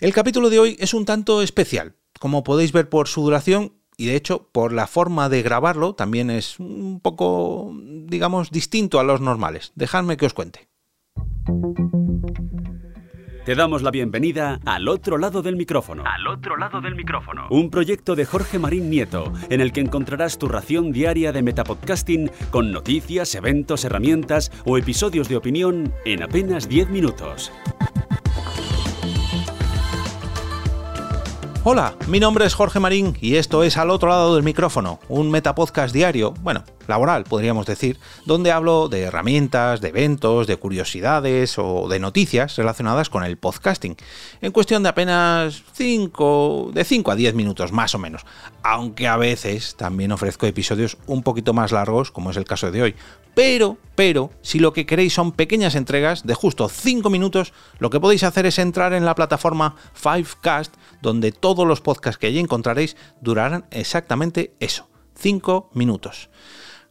El capítulo de hoy es un tanto especial. Como podéis ver por su duración, y de hecho por la forma de grabarlo también es un poco, digamos, distinto a los normales. Dejadme que os cuente. Te damos la bienvenida al otro lado del micrófono. Al otro lado del micrófono. Un proyecto de Jorge Marín Nieto, en el que encontrarás tu ración diaria de metapodcasting con noticias, eventos, herramientas o episodios de opinión en apenas 10 minutos. Hola, mi nombre es Jorge Marín y esto es Al otro lado del micrófono, un metapodcast diario, bueno, laboral podríamos decir, donde hablo de herramientas, de eventos, de curiosidades o de noticias relacionadas con el podcasting, en cuestión de apenas 5, de 5 a 10 minutos más o menos, aunque a veces también ofrezco episodios un poquito más largos, como es el caso de hoy, pero, pero, si lo que queréis son pequeñas entregas de justo 5 minutos, lo que podéis hacer es entrar en la plataforma Fivecast, donde todos los podcasts que allí encontraréis durarán exactamente eso, 5 minutos.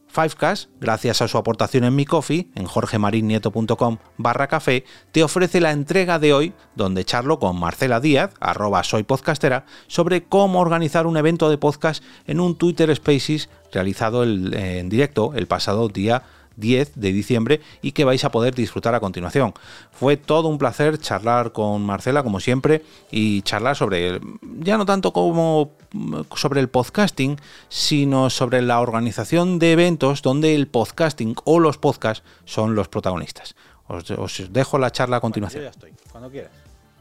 Fivecast, gracias a su aportación en mi coffee, en jorgemarinieto.com barra café, te ofrece la entrega de hoy, donde charlo con Marcela Díaz, arroba soy podcastera, sobre cómo organizar un evento de podcast en un Twitter Spaces realizado en directo el pasado día 10 de diciembre y que vais a poder disfrutar a continuación. Fue todo un placer charlar con Marcela, como siempre, y charlar sobre, ya no tanto como sobre el podcasting, sino sobre la organización de eventos donde el podcasting o los podcasts son los protagonistas. Os, dejo la charla a continuación. ya estoy, cuando quieras.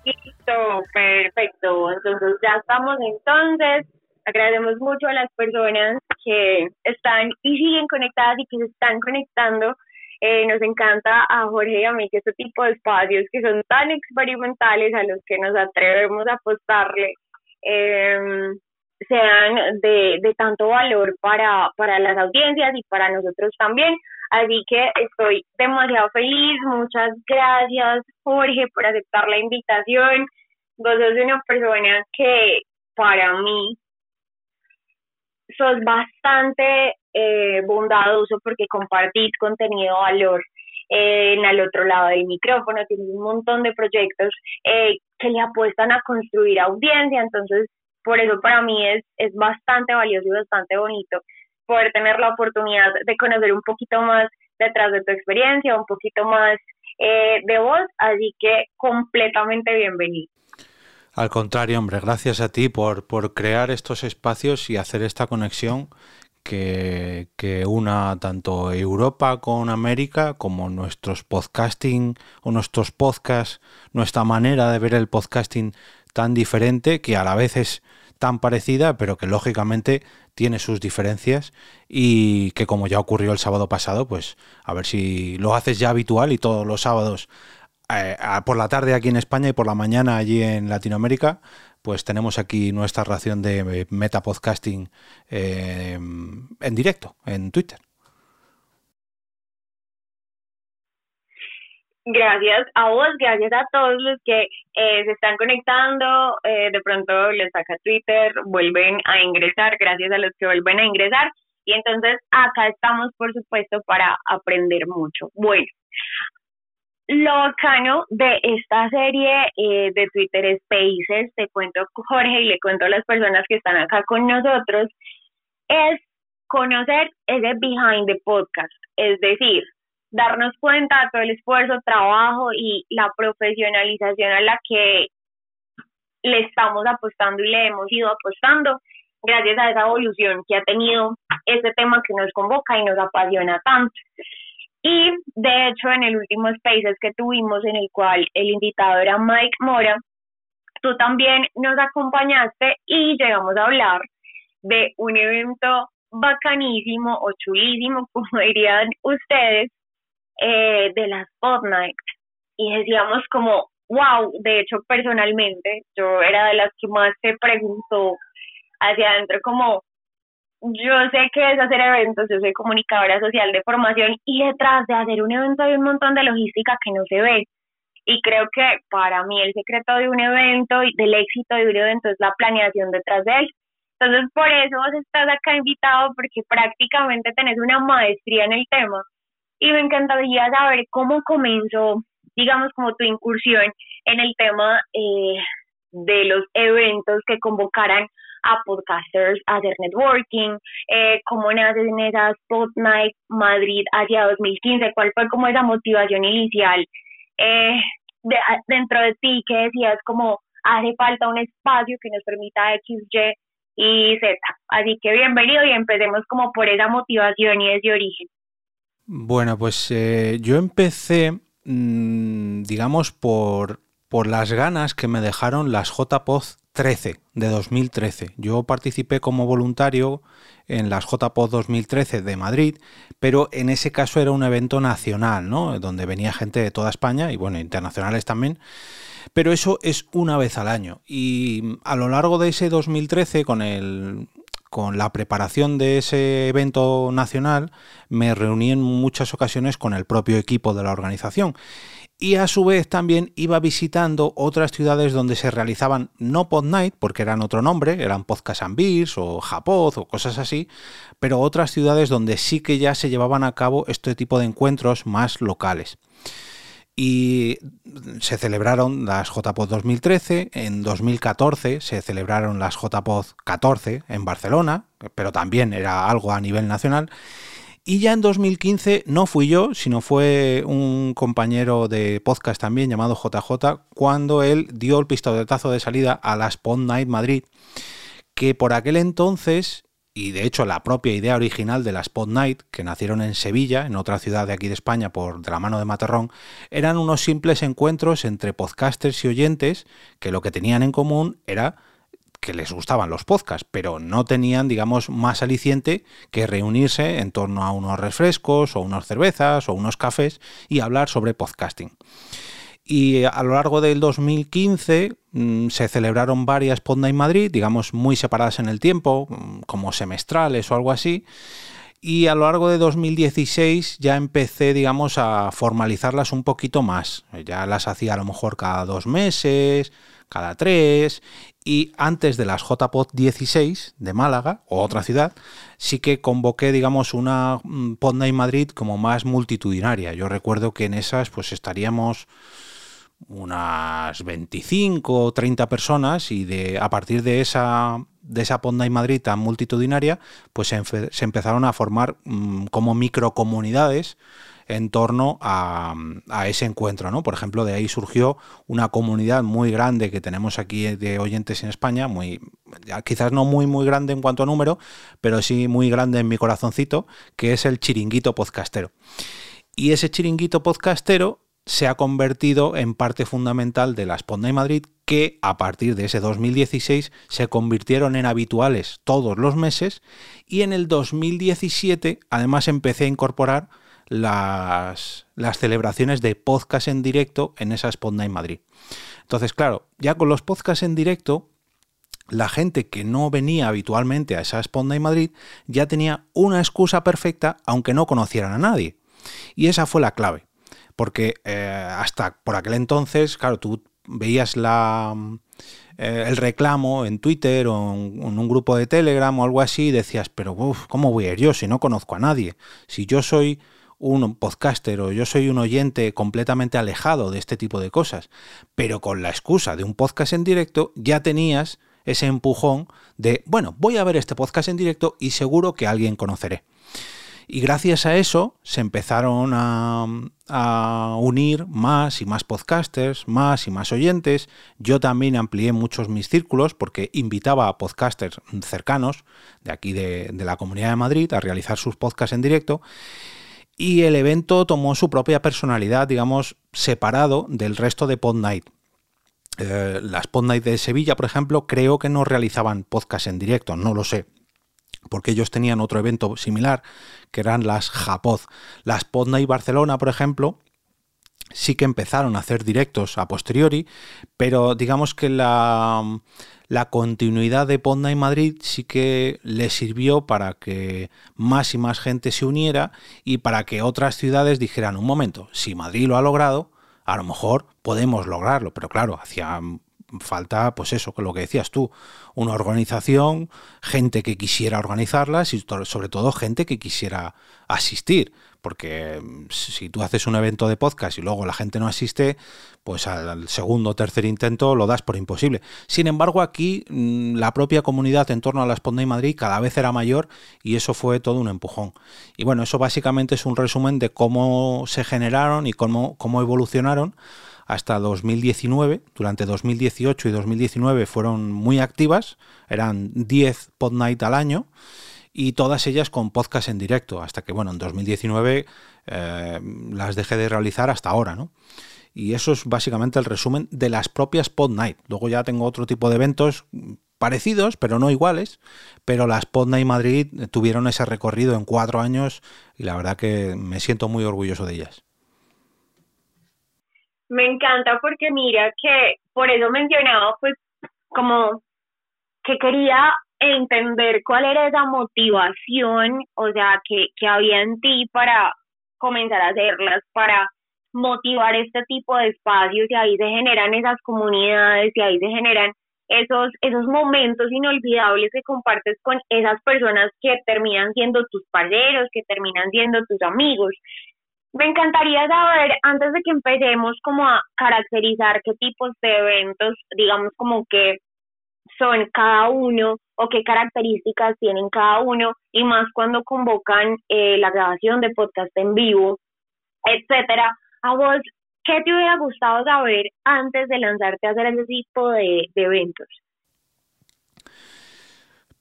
Listo, perfecto. Entonces ya estamos entonces. Agradecemos mucho a las personas que están y siguen conectadas y que se están conectando. Eh, nos encanta a Jorge y a mí que este tipo de espacios que son tan experimentales a los que nos atrevemos a apostarle eh, sean de, de tanto valor para, para las audiencias y para nosotros también. Así que estoy demasiado feliz. Muchas gracias, Jorge, por aceptar la invitación. Vos sos una persona que para mí sos bastante eh, bondadoso porque compartís contenido valor eh, en el otro lado del micrófono, tienes un montón de proyectos eh, que le apuestan a construir audiencia, entonces por eso para mí es, es bastante valioso y bastante bonito poder tener la oportunidad de conocer un poquito más detrás de tu experiencia, un poquito más de vos, así que completamente bienvenido. Al contrario, hombre, gracias a ti por, por crear estos espacios y hacer esta conexión que, que, una tanto Europa con América como nuestros podcasting o nuestros podcasts, nuestra manera de ver el podcasting tan diferente que a la vez es tan parecida, pero que lógicamente tiene sus diferencias y que como ya ocurrió el sábado pasado, pues a ver si lo haces ya habitual y todos los sábados eh, por la tarde aquí en España y por la mañana allí en Latinoamérica, pues tenemos aquí nuestra ración de metapodcasting eh, en directo, en Twitter. Gracias a vos, gracias a todos los que eh, se están conectando, de pronto les saca Twitter, vuelven a ingresar, gracias a los que vuelven a ingresar. Y entonces acá estamos, por supuesto, para aprender mucho. Bueno, lo bacano de esta serie eh, de Twitter Spaces, te cuento Jorge y le cuento a las personas que están acá con nosotros, es conocer ese behind the podcast, es decir, darnos cuenta de todo el esfuerzo, trabajo y la profesionalización a la que le estamos apostando y le hemos ido apostando gracias a esa evolución que ha tenido este tema que nos convoca y nos apasiona tanto. Y de hecho, en el último Spaces que tuvimos, en el cual el invitado era Mike Mora, tú también nos acompañaste y llegamos a hablar de un evento bacanísimo o chulísimo, como dirían ustedes, eh, de las Nights. Y decíamos como, wow, de hecho personalmente, yo era de las que más se preguntó hacia adentro como, yo sé que es hacer eventos, yo soy comunicadora social de formación y detrás de hacer un evento hay un montón de logística que no se ve. Y creo que para mí el secreto de un evento y del éxito de un evento es la planeación detrás de él. Entonces, por eso vos estás acá invitado porque prácticamente tenés una maestría en el tema. Y me encantaría saber cómo comenzó, digamos, como tu incursión en el tema eh, de los eventos que convocaran a podcasters a hacer networking, eh, cómo nacen esas Pod Night Madrid hacia 2015, cuál fue como esa motivación inicial eh, dentro de ti que decías como hace falta un espacio que nos permita X, Y y Z. Así que bienvenido y empecemos como por esa motivación y ese origen. Bueno, pues eh, yo empecé, mm, digamos, por, por las ganas que me dejaron las JPOD 13 de 2013. Yo participé como voluntario en las JPOD 2013 de Madrid, pero en ese caso era un evento nacional, ¿no? Donde venía gente de toda España y bueno, internacionales también. Pero eso es una vez al año. Y a lo largo de ese 2013, con el con la preparación de ese evento nacional, me reuní en muchas ocasiones con el propio equipo de la organización. Y a su vez también iba visitando otras ciudades donde se realizaban no Pod Night, porque eran otro nombre, eran Podcast and Beers o Japoz o cosas así, pero otras ciudades donde sí que ya se llevaban a cabo este tipo de encuentros más locales y se celebraron las JPOD 2013, en 2014 se celebraron las JPOD 14 en Barcelona, pero también era algo a nivel nacional. Y ya en 2015 no fui yo, sino fue un compañero de podcast también llamado JJ, cuando él dio el pistoletazo de salida a las Pod Night Madrid, que por aquel entonces y de hecho la propia idea original de las Pod Night, que nacieron en Sevilla, en otra ciudad de aquí de España, por de la mano de Materrón, eran unos simples encuentros entre podcasters y oyentes que lo que tenían en común era que les gustaban los podcasts, pero no tenían, digamos, más aliciente que reunirse en torno a unos refrescos o unas cervezas o unos cafés y hablar sobre podcasting. Y a lo largo del 2015 mm, se celebraron varias Podnight Madrid, digamos muy separadas en el tiempo, mm, como semestrales o algo así. Y a lo largo de 2016 ya empecé, digamos, a formalizarlas un poquito más. Ya las hacía a lo mejor cada dos meses, cada tres. Y antes de las JPod 16 de Málaga, o otra ciudad, sí que convoqué, digamos, una mm, Podnight Madrid como más multitudinaria. Yo recuerdo que en esas pues estaríamos unas 25 o 30 personas y de, a partir de esa, de esa Ponda Madrid tan multitudinaria, pues se, empezaron a formar mm, como microcomunidades en torno a, ese encuentro, ¿no? Por ejemplo, de ahí surgió una comunidad muy grande que tenemos aquí de oyentes en España, muy quizás no muy muy grande en cuanto a número, pero sí muy grande en mi corazoncito, que es el chiringuito podcastero. Y ese chiringuito podcastero se ha convertido en parte fundamental de la Sponda Madrid que a partir de ese 2016 se convirtieron en habituales todos los meses y en el 2017 además empecé a incorporar las, celebraciones de podcast en directo en esa Sponda Madrid. Entonces, claro, ya con los podcasts en directo, la gente que no venía habitualmente a esa Sponda Madrid ya tenía una excusa perfecta aunque no conocieran a nadie. Y esa fue la clave porque eh, hasta por aquel entonces, claro, tú veías eh, el reclamo en Twitter o en, un grupo de Telegram o algo así y decías, pero ¿cómo voy a ir yo si no conozco a nadie? Si yo soy un podcaster o yo soy un oyente completamente alejado de este tipo de cosas, pero con la excusa de un podcast en directo ya tenías ese empujón de, bueno, voy a ver este podcast en directo y seguro que alguien conoceré. Y gracias a eso se empezaron a, unir más y más podcasters, más y más oyentes. Yo también amplié muchos mis círculos porque invitaba a podcasters cercanos de aquí de, la Comunidad de Madrid a realizar sus podcasts en directo. Y el evento tomó su propia personalidad, digamos, separado del resto de Pod Night. Eh, las Pod Night de Sevilla, por ejemplo, creo que no realizaban podcast en directo, no lo sé porque ellos tenían otro evento similar, que eran las Japoz. Las Podna y Barcelona, por ejemplo, sí que empezaron a hacer directos a posteriori, pero digamos que la, la continuidad de Podna y Madrid sí que le sirvió para que más y más gente se uniera y para que otras ciudades dijeran, un momento, si Madrid lo ha logrado, a lo mejor podemos lograrlo, pero claro, hacía falta, pues eso, lo que decías tú, una organización, gente que quisiera organizarlas y sobre todo gente que quisiera asistir. Porque mm, si tú haces un evento de podcast y luego la gente no asiste, pues al segundo o tercer intento lo das por imposible. Sin embargo, aquí mm, la propia comunidad en torno a la Spotlight Madrid cada vez era mayor y eso fue todo un empujón. Y bueno, eso básicamente es un resumen de cómo se generaron y cómo, cómo evolucionaron hasta 2019. Durante 2018 y 2019 fueron muy activas, eran 10 pod night al año y todas ellas con podcast en directo, hasta que bueno, en 2019 eh, las dejé de realizar hasta ahora, ¿no? Y eso es básicamente el resumen de las propias Pod Night. Luego ya tengo otro tipo de eventos parecidos, pero no iguales. Pero las Pod Night Madrid tuvieron ese recorrido en cuatro años y la verdad que me siento muy orgulloso de ellas. Me encanta porque mira que por eso mencionaba pues como que quería entender cuál era esa motivación, o sea, que, que había en ti para comenzar a hacerlas, para motivar este tipo de espacios y ahí se generan esas comunidades y ahí se generan esos, esos momentos inolvidables que compartes con esas personas que terminan siendo tus parceros, que terminan siendo tus amigos. Me encantaría saber, antes de que empecemos como a caracterizar qué tipos de eventos, digamos como que son cada uno o qué características tienen cada uno y más cuando convocan eh, la grabación de podcast en vivo, etcétera. A vos, ¿qué te hubiera gustado saber antes de lanzarte a hacer ese tipo de, eventos?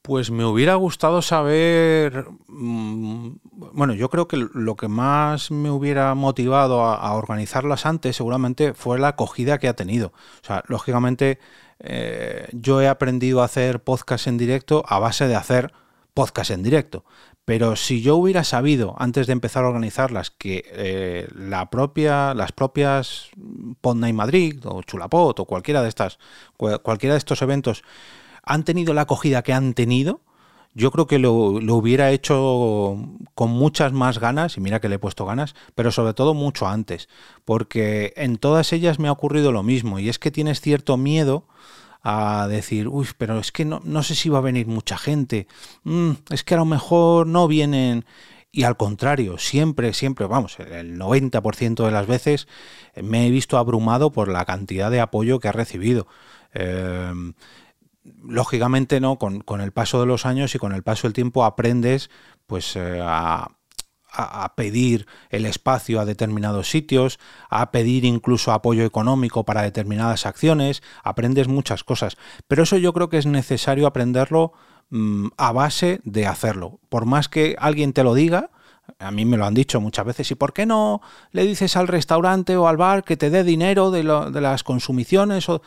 Pues me hubiera gustado saber, mm, bueno, yo creo que lo que más me hubiera motivado a, a, organizarlas antes seguramente fue la acogida que ha tenido. O sea, lógicamente eh, yo he aprendido a hacer podcast en directo a base de hacer podcast en directo. Pero si yo hubiera sabido antes de empezar a organizarlas que eh, la propia, las propias Podnight Madrid o Chulapot o cualquiera de estas, cualquiera de estos eventos han tenido la acogida que han tenido, yo creo que lo, lo, hubiera hecho con muchas más ganas, y mira que le he puesto ganas, pero sobre todo mucho antes, porque en todas ellas me ha ocurrido lo mismo, y es que tienes cierto miedo a decir, uy, pero es que no, no sé si va a venir mucha gente, mm, es que a lo mejor no vienen, y al contrario, siempre, siempre, vamos, el 90% de las veces me he visto abrumado por la cantidad de apoyo que ha recibido. Em, lógicamente, ¿no? Con, con, el paso de los años y con el paso del tiempo aprendes pues eh, a, a, pedir el espacio a determinados sitios, a pedir incluso apoyo económico para determinadas acciones, aprendes muchas cosas. Pero eso yo creo que es necesario aprenderlo mm, a base de hacerlo. Por más que alguien te lo diga, a mí me lo han dicho muchas veces, ¿y por qué no le dices al restaurante o al bar que te dé dinero de, de las consumiciones? O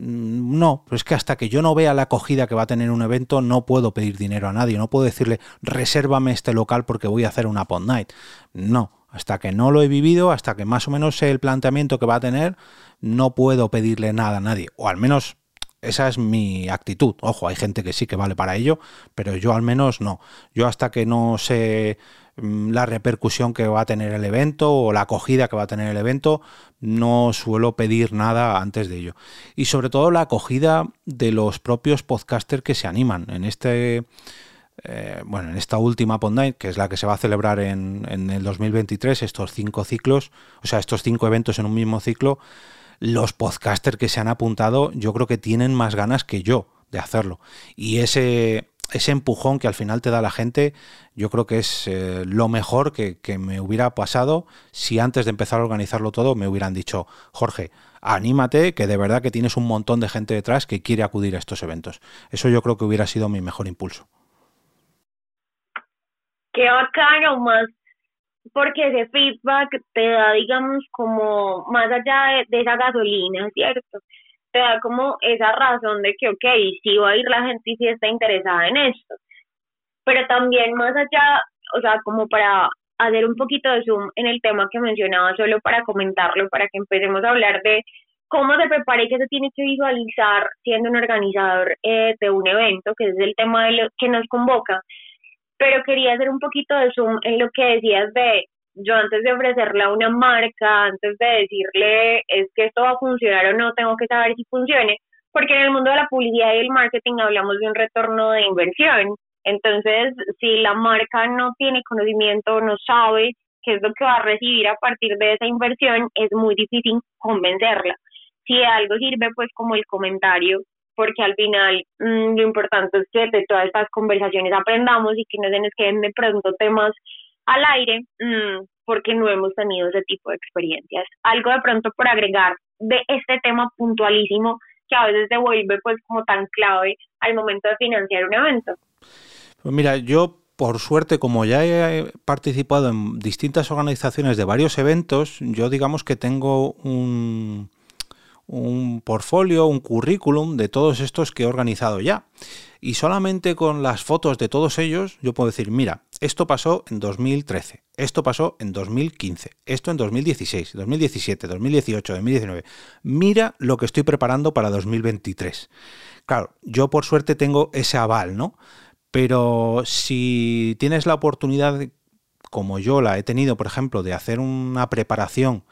no, pero es que hasta que yo no vea la acogida que va a tener un evento, no puedo pedir dinero a nadie, no puedo decirle, resérvame este local porque voy a hacer una pod night. No, hasta que no lo he vivido, hasta que más o menos sé el planteamiento que va a tener, no puedo pedirle nada a nadie, o al menos esa es mi actitud. Ojo, hay gente que sí que vale para ello, pero yo al menos no. Yo hasta que no sé mm, la repercusión que va a tener el evento o la acogida que va a tener el evento, no suelo pedir nada antes de ello. Y sobre todo la acogida de los propios podcasters que se animan. En este... Eh, bueno, en esta última Pod Night, que es la que se va a celebrar en, en el 2023, estos cinco ciclos, o sea, estos cinco eventos en un mismo ciclo, los podcasters que se han apuntado yo creo que tienen más ganas que yo de hacerlo. Y ese, ese empujón que al final te da la gente, yo creo que es eh, lo mejor que, me hubiera pasado si antes de empezar a organizarlo todo me hubieran dicho, Jorge, anímate, que de verdad que tienes un montón de gente detrás que quiere acudir a estos eventos. Eso yo creo que hubiera sido mi mejor impulso. Qué bacano, más porque ese feedback te da, digamos, como más allá de, esa gasolina, ¿cierto? Te da como esa razón de que, ok, sí va a ir la gente y sí está interesada en esto. Pero también más allá, o sea, como para hacer un poquito de zoom en el tema que mencionaba, solo para comentarlo, para que empecemos a hablar de cómo se prepara y qué se tiene que visualizar siendo un organizador eh, de un evento, que es el tema de lo que nos convoca pero quería hacer un poquito de zoom en lo que decías de yo antes de ofrecerle a una marca, antes de decirle es que esto va a funcionar o no, tengo que saber si funcione, porque en el mundo de la publicidad y el marketing hablamos de un retorno de inversión. Entonces, si la marca no tiene conocimiento, no sabe qué es lo que va a recibir a partir de esa inversión, es muy difícil convencerla. Si algo sirve, pues como el comentario, porque al final mm, lo importante es que de todas estas conversaciones aprendamos y que no se nos queden de pronto temas al aire, mm, porque no hemos tenido ese tipo de experiencias. Algo de pronto por agregar de este tema puntualísimo que a veces se vuelve pues como tan clave al momento de financiar un evento. Pues mira, yo por suerte, como ya he participado en distintas organizaciones de varios eventos, yo digamos que tengo un, un portfolio, un currículum de todos estos que he organizado ya. Y solamente con las fotos de todos ellos yo puedo decir, mira, esto pasó en 2013, esto pasó en 2015, esto en 2016, 2017, 2018, 2019. Mira lo que estoy preparando para 2023. Claro, yo por suerte tengo ese aval, ¿no? Pero si tienes la oportunidad, como yo la he tenido, por ejemplo, de hacer una preparación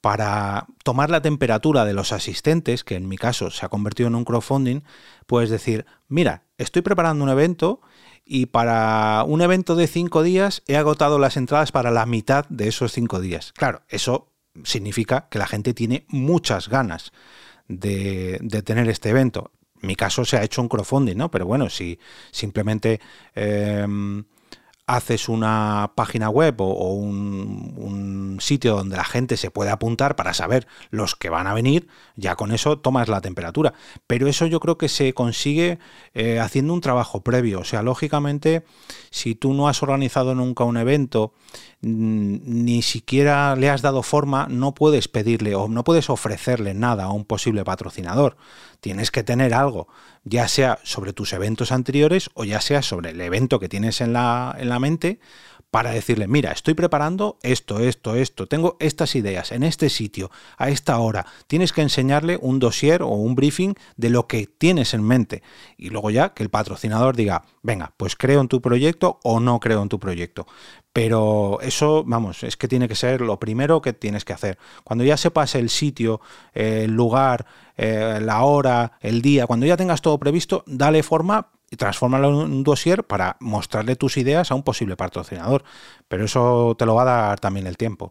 para tomar la temperatura de los asistentes, que en mi caso se ha convertido en un crowdfunding, puedes decir, mira, estoy preparando un evento y para un evento de cinco días he agotado las entradas para la mitad de esos cinco días. Claro, eso significa que la gente tiene muchas ganas de, tener este evento. En mi caso se ha hecho un crowdfunding, ¿no? Pero bueno, si simplemente... Em, haces una página web o, un, sitio donde la gente se puede apuntar para saber los que van a venir, ya con eso tomas la temperatura. Pero eso yo creo que se consigue eh, haciendo un trabajo previo. O sea, lógicamente, si tú no has organizado nunca un evento, ni siquiera le has dado forma, no puedes pedirle o no puedes ofrecerle nada a un posible patrocinador. Tienes que tener algo, ya sea sobre tus eventos anteriores o ya sea sobre el evento que tienes en la, en la mente para decirle, mira, estoy preparando esto, esto, esto, tengo estas ideas en este sitio, a esta hora. Tienes que enseñarle un dossier o un briefing de lo que tienes en mente. Y luego ya que el patrocinador diga, venga, pues creo en tu proyecto o no creo en tu proyecto. Pero eso, vamos, es que tiene que ser lo primero que tienes que hacer. Cuando ya sepas el sitio, el lugar, eh, la hora, el día, cuando ya tengas todo previsto, dale forma y transfórmalo en un dossier para mostrarle tus ideas a un posible patrocinador. Pero eso te lo va a dar también el tiempo.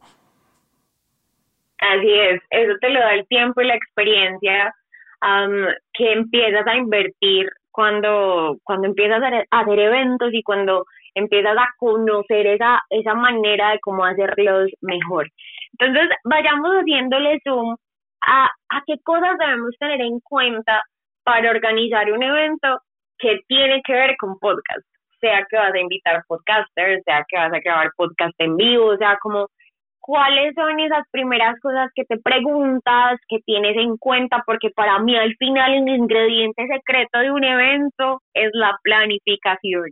Así es, eso te lo da el tiempo y la experiencia que empiezas a invertir cuando, cuando empiezas a hacer eventos y cuando empiezas a conocer esa, esa manera de cómo hacerlos mejor. Entonces, vayamos haciéndole zoom a, a qué cosas debemos tener en cuenta para organizar un evento que tiene que ver con podcast, sea que vas a invitar podcasters, sea que vas a grabar podcast en vivo, o sea, como cuáles son esas primeras cosas que te preguntas, que tienes en cuenta, porque para mí al final el ingrediente secreto de un evento es la planificación.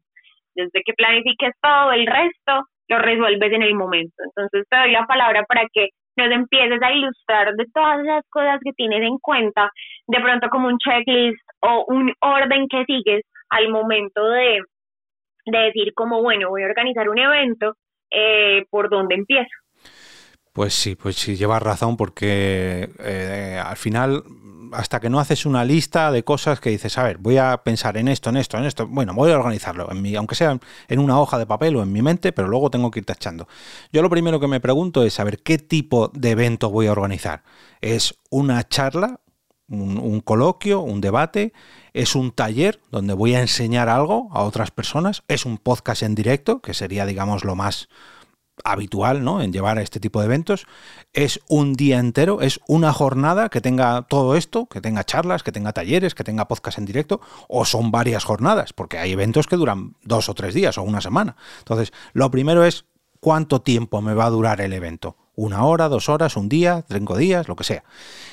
Desde que planifiques todo el resto, lo resuelves en el momento. Entonces te doy la palabra para que nos empieces a ilustrar de todas esas cosas que tienes en cuenta, de pronto como un checklist o un orden que sigues al momento de, decir como, bueno, voy a organizar un evento, eh, ¿por dónde empiezo? Pues sí, pues sí, llevas razón porque eh, al final hasta que no haces una lista de cosas que dices, a ver, voy a pensar en esto, en esto, en esto, bueno, voy a organizarlo, en mi, aunque sea en una hoja de papel o en mi mente, pero luego tengo que ir tachando. Yo lo primero que me pregunto es saber qué tipo de evento voy a organizar. ¿Es una charla, un, un coloquio, un debate? ¿Es un taller donde voy a enseñar algo a otras personas? ¿Es un podcast en directo, que sería, digamos, lo más habitual ¿no? en llevar a este tipo de eventos. Es un día entero, es una jornada que tenga todo esto, que tenga charlas, que tenga talleres, que tenga podcast en directo, o son varias jornadas, porque hay eventos que duran dos o tres días o una semana. Entonces, lo primero es cuánto tiempo me va a durar el evento. Una hora, dos horas, un día, cinco días, lo que sea.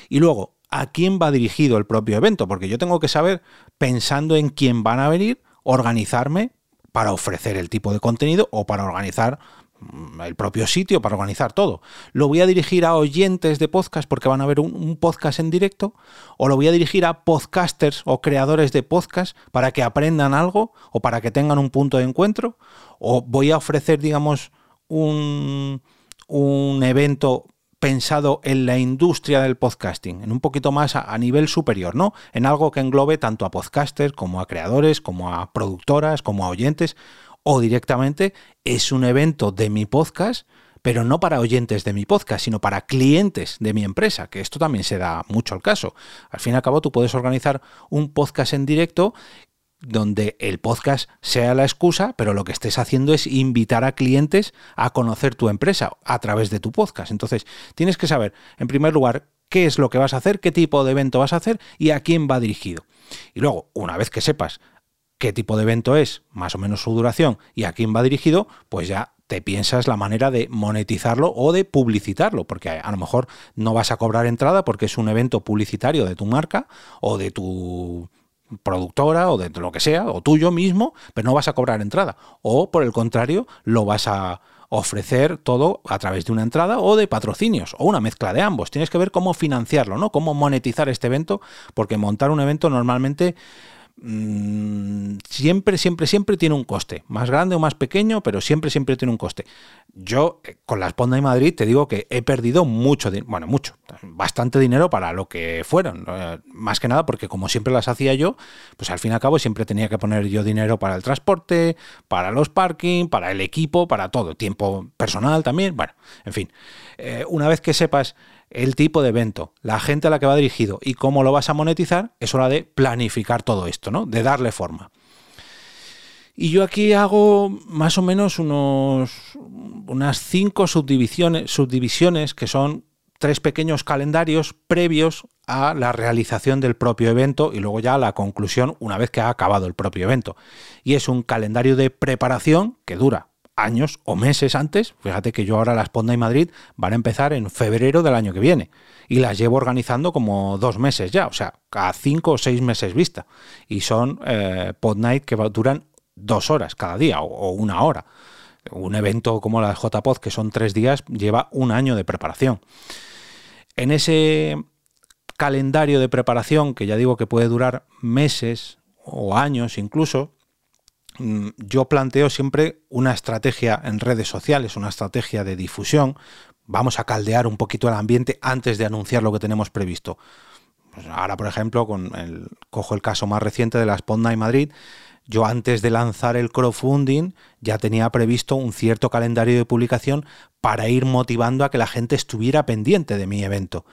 Y luego, ¿a quién va dirigido el propio evento? Porque yo tengo que saber, pensando en quién van a venir, organizarme para ofrecer el tipo de contenido o para organizar el propio sitio para organizar todo. ¿Lo voy a dirigir a oyentes de podcast porque van a ver un, podcast en directo? ¿O lo voy a dirigir a podcasters o creadores de podcast para que aprendan algo o para que tengan un punto de encuentro? ¿O voy a ofrecer, digamos, un, un evento pensado en la industria del podcasting, en un poquito más a, nivel superior, ¿no? En algo que englobe tanto a podcasters como a creadores, como a productoras, como a oyentes, o directamente es un evento de mi podcast, pero no para oyentes de mi podcast, sino para clientes de mi empresa, que esto también se da mucho al caso. Al fin y al cabo, tú puedes organizar un podcast en directo donde el podcast sea la excusa, pero lo que estés haciendo es invitar a clientes a conocer tu empresa a través de tu podcast. Entonces, tienes que saber, en primer lugar, qué es lo que vas a hacer, qué tipo de evento vas a hacer y a quién va dirigido. Y luego, una vez que sepas qué tipo de evento es, más o menos su duración y a quién va dirigido, pues ya te piensas la manera de monetizarlo o de publicitarlo, porque a, lo mejor no vas a cobrar entrada porque es un evento publicitario de tu marca o de tu productora o de lo que sea, o tuyo mismo, pero no vas a cobrar entrada. O por el contrario, lo vas a ofrecer todo a través de una entrada o de patrocinios, o una mezcla de ambos. Tienes que ver cómo financiarlo, ¿no? Cómo monetizar este evento, porque montar un evento normalmente Mm, siempre, siempre, siempre tiene un coste, más grande o más pequeño, pero siempre, siempre tiene un coste. Yo eh, con la Sponda y Madrid te digo que he perdido mucho, bueno, mucho, bastante dinero para lo que fueron, más que nada porque como siempre las hacía yo, pues al fin y al cabo siempre tenía que poner yo dinero para el transporte, para los parking, para el equipo, para todo, tiempo personal también, bueno, en fin, eh, una vez que sepas el tipo de evento, la gente a la que va dirigido y cómo lo vas a monetizar, es hora de planificar todo esto, ¿no? De darle forma. Y yo aquí hago más o menos unos, unas cinco subdivisiones, subdivisiones que son tres pequeños calendarios previos a la realización del propio evento y luego ya la conclusión una vez que ha acabado el propio evento. Y es un calendario de preparación que dura años o meses antes. Fíjate que yo ahora las Podnight Madrid van a empezar en febrero del año que viene y las llevo organizando como dos meses ya, o sea, cada cinco o seis meses vista. Y son eh, Pod Night que duran dos horas cada día o, una hora. Un evento como la JPod, que son tres días, lleva un año de preparación. En ese calendario de preparación, que ya digo que puede durar meses o años incluso, yo planteo siempre una estrategia en redes sociales, una estrategia de difusión. Vamos a caldear un poquito el ambiente antes de anunciar lo que tenemos previsto. Pues ahora, por ejemplo, con el, cojo el caso más reciente de la Sponda y Madrid. Yo antes de lanzar el crowdfunding ya tenía previsto un cierto calendario de publicación para ir motivando a que la gente estuviera pendiente de mi evento.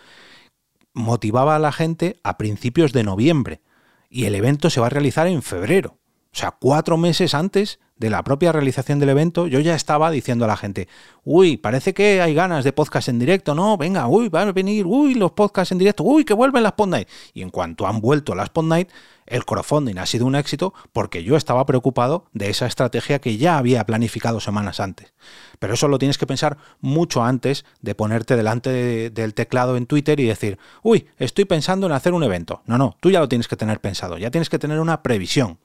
Motivaba a la gente a principios de noviembre y el evento se va a realizar en febrero. O sea, cuatro meses antes de la propia realización del evento, yo ya estaba diciendo a la gente, uy, parece que hay ganas de podcast en directo, no, venga, uy, van a venir, uy, los podcasts en directo, uy, que vuelven las Pod Night. Y en cuanto han vuelto las Pod Night, el crowdfunding ha sido un éxito porque yo estaba preocupado de esa estrategia que ya había planificado semanas antes. Pero eso lo tienes que pensar mucho antes de ponerte delante del teclado en Twitter y decir, uy, estoy pensando en hacer un evento. No, no, tú ya lo tienes que tener pensado, ya tienes que tener una previsión.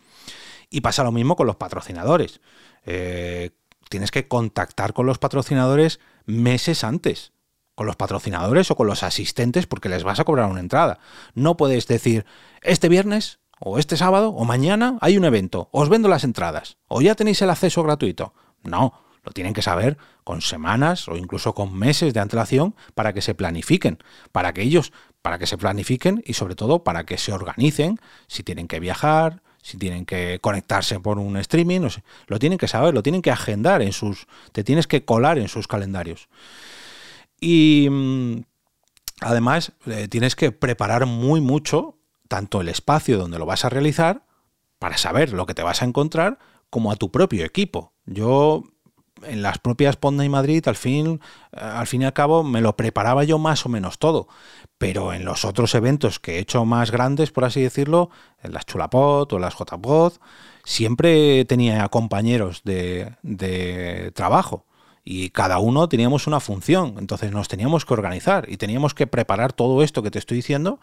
Y pasa lo mismo con los patrocinadores. Eh, tienes que contactar con los patrocinadores meses antes. Con los patrocinadores o con los asistentes porque les vas a cobrar una entrada. No puedes decir, este viernes o este sábado o mañana hay un evento, os vendo las entradas o ya tenéis el acceso gratuito. No, lo tienen que saber con semanas o incluso con meses de antelación para que se planifiquen, para que ellos, para que se planifiquen y sobre todo para que se organicen si tienen que viajar, si tienen que conectarse por un streaming, no sé, lo tienen que saber, lo tienen que agendar en sus, te tienes que colar en sus calendarios. Y mm, además eh, tienes que preparar muy mucho tanto el espacio donde lo vas a realizar para saber lo que te vas a encontrar como a tu propio equipo. Yo en las propias Ponda y Madrid, al fin, eh, al fin y al cabo, me lo preparaba yo más o menos todo. Pero en los otros eventos que he hecho más grandes, por así decirlo, en las Chulapod o las JPod, siempre tenía compañeros de, trabajo y cada uno teníamos una función, entonces nos teníamos que organizar y teníamos que preparar todo esto que te estoy diciendo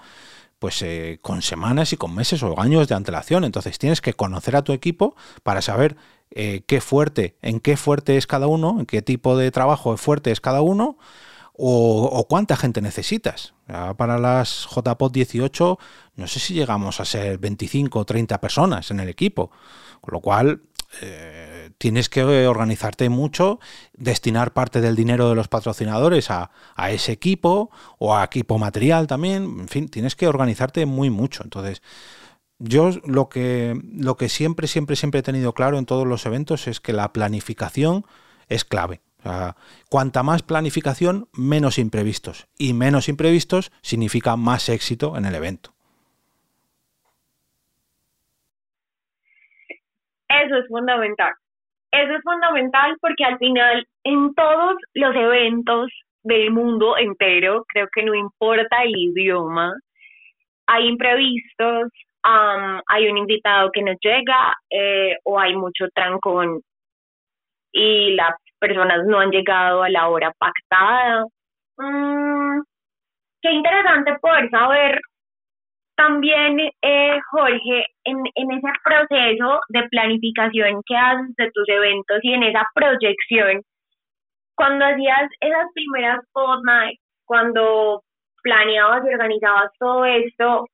pues eh, con semanas y con meses o años de antelación. Entonces tienes que conocer a tu equipo para saber eh, qué fuerte, en qué fuerte es cada uno, en qué tipo de trabajo fuerte es cada uno, o, cuánta gente necesitas. para las JPOD 18, no sé si llegamos a ser 25 o 30 personas en el equipo, con lo cual eh, tienes que organizarte mucho, destinar parte del dinero de los patrocinadores a, a, ese equipo o a equipo material también, en fin, tienes que organizarte muy mucho. Entonces, yo lo que, lo que siempre, siempre, siempre he tenido claro en todos los eventos es que la planificación es clave. Cuanta más planificación, menos imprevistos. Y menos imprevistos significa más éxito en el evento. Eso es fundamental. Eso es fundamental porque al final en todos los eventos del mundo entero, creo que no importa el idioma, hay imprevistos, hay un invitado que no llega eh, o hay mucho trancón y las personas no han llegado a la hora pactada. Mm, qué interesante poder saber también, eh, Jorge, en, ese proceso de planificación que haces de tus eventos y en esa proyección, cuando hacías esas primeras pod cuando planeabas y organizabas todo esto,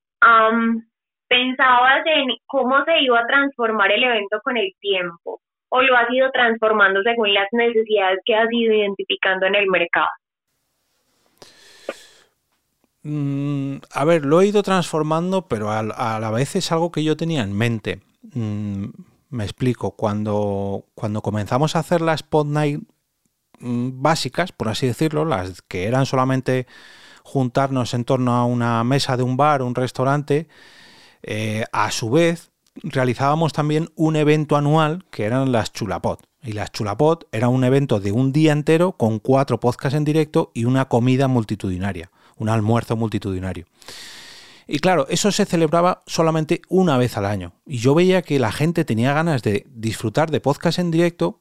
¿pensabas en cómo se iba a transformar el evento con el tiempo? ¿O lo has ido transformando según las necesidades que has ido identificando en el mercado? Mm, a ver, lo he ido transformando, pero a, la vez es algo que yo tenía en mente. Mm, me explico, cuando, cuando comenzamos a hacer las Spot Night mm, básicas, por así decirlo, las que eran solamente juntarnos en torno a una mesa de un bar, un restaurante, eh, a su vez realizábamos también un evento anual que eran las Chulapot. Y las Chulapot era un evento de un día entero con cuatro podcasts en directo y una comida multitudinaria un almuerzo multitudinario. Y claro, eso se celebraba solamente una vez al año. Y yo veía que la gente tenía ganas de disfrutar de podcast en directo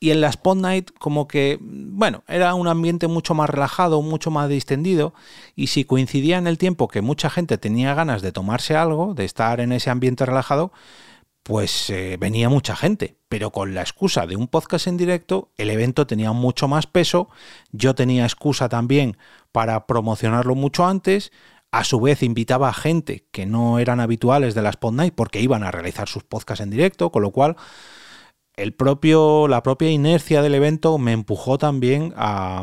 y en la Spot Night como que, bueno, era un ambiente mucho más relajado, mucho más distendido y si coincidía en el tiempo que mucha gente tenía ganas de tomarse algo, de estar en ese ambiente relajado, pues eh, venía mucha gente, pero con la excusa de un podcast en directo, el evento tenía mucho más peso, yo tenía excusa también para promocionarlo mucho antes, a su vez invitaba a gente que no eran habituales de la Spot Night porque iban a realizar sus podcasts en directo, con lo cual el propio, la propia inercia del evento me empujó también a,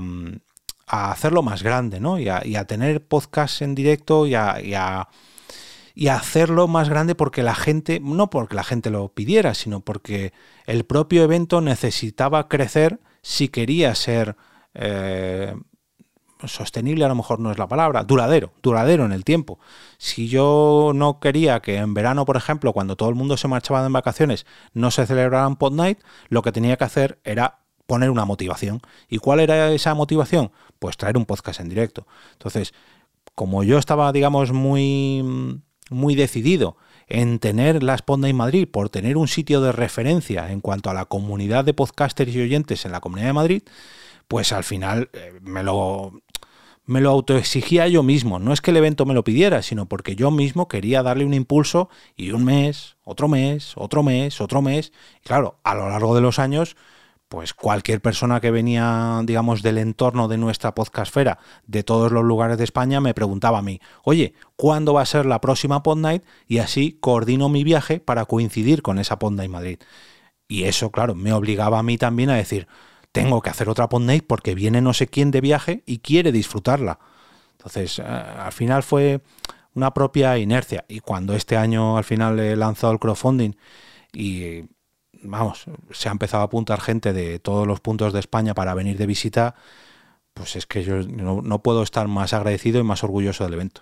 hacerlo más grande, ¿no? Y a, tener podcasts en directo y a y hacerlo más grande porque la gente, no porque la gente lo pidiera, sino porque el propio evento necesitaba crecer si quería ser eh, sostenible, a lo mejor no es la palabra, duradero, duradero en el tiempo. Si yo no quería que en verano, por ejemplo, cuando todo el mundo se marchaba en vacaciones, no se celebraran Pod Night, lo que tenía que hacer era poner una motivación. ¿Y cuál era esa motivación? Pues traer un podcast en directo. Entonces, como yo estaba, digamos, muy muy decidido en tener la Sponda en Madrid por tener un sitio de referencia en cuanto a la comunidad de podcasters y oyentes en la Comunidad de Madrid, pues al final eh, me lo me lo autoexigía yo mismo. No es que el evento me lo pidiera, sino porque yo mismo quería darle un impulso y un mes, otro mes, otro mes, otro mes. Y claro, a lo largo de los años, pues cualquier persona que venía, digamos, del entorno de nuestra podcastfera, de todos los lugares de España, me preguntaba a mí, oye, ¿cuándo va a ser la próxima Pod Night? Y así coordino mi viaje para coincidir con esa Pod Night Madrid. Y eso, claro, me obligaba a mí también a decir, tengo que hacer otra Pod Night porque viene no sé quién de viaje y quiere disfrutarla. Entonces, eh, al final fue una propia inercia. Y cuando este año al final he lanzado el crowdfunding y vamos, se ha empezado a apuntar gente de todos los puntos de España para venir de visita, pues es que yo no, puedo estar más agradecido y más orgulloso del evento.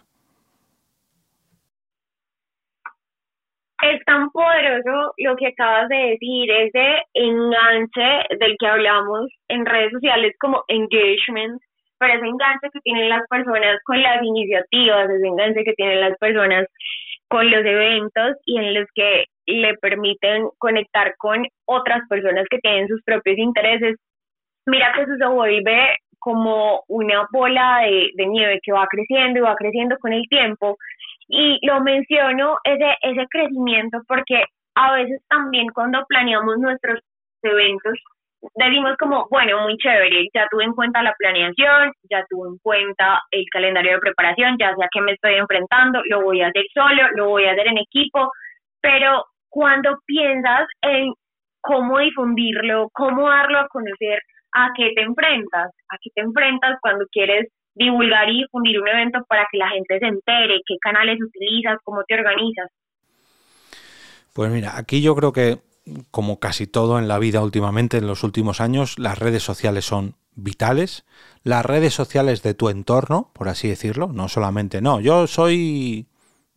Es tan poderoso lo que acabas de decir, ese enganche del que hablamos en redes sociales como engagement, pero ese enganche que tienen las personas con las iniciativas, ese enganche que tienen las personas con los eventos y en los que le permiten conectar con otras personas que tienen sus propios intereses. Mira que eso se vuelve como una bola de, de nieve que va creciendo y va creciendo con el tiempo. Y lo menciono ese, ese crecimiento porque a veces también cuando planeamos nuestros eventos decimos como, bueno, muy chévere, ya tuve en cuenta la planeación, ya tuve en cuenta el calendario de preparación, ya sé a qué me estoy enfrentando, lo voy a hacer solo, lo voy a hacer en equipo, pero cuando piensas en cómo difundirlo, cómo darlo a conocer, a qué te enfrentas, a qué te enfrentas cuando quieres divulgar y difundir un evento para que la gente se entere, qué canales utilizas, cómo te organizas. Pues mira, aquí yo creo que como casi todo en la vida últimamente, en los últimos años, las redes sociales son vitales. Las redes sociales de tu entorno, por así decirlo, no solamente, no, yo soy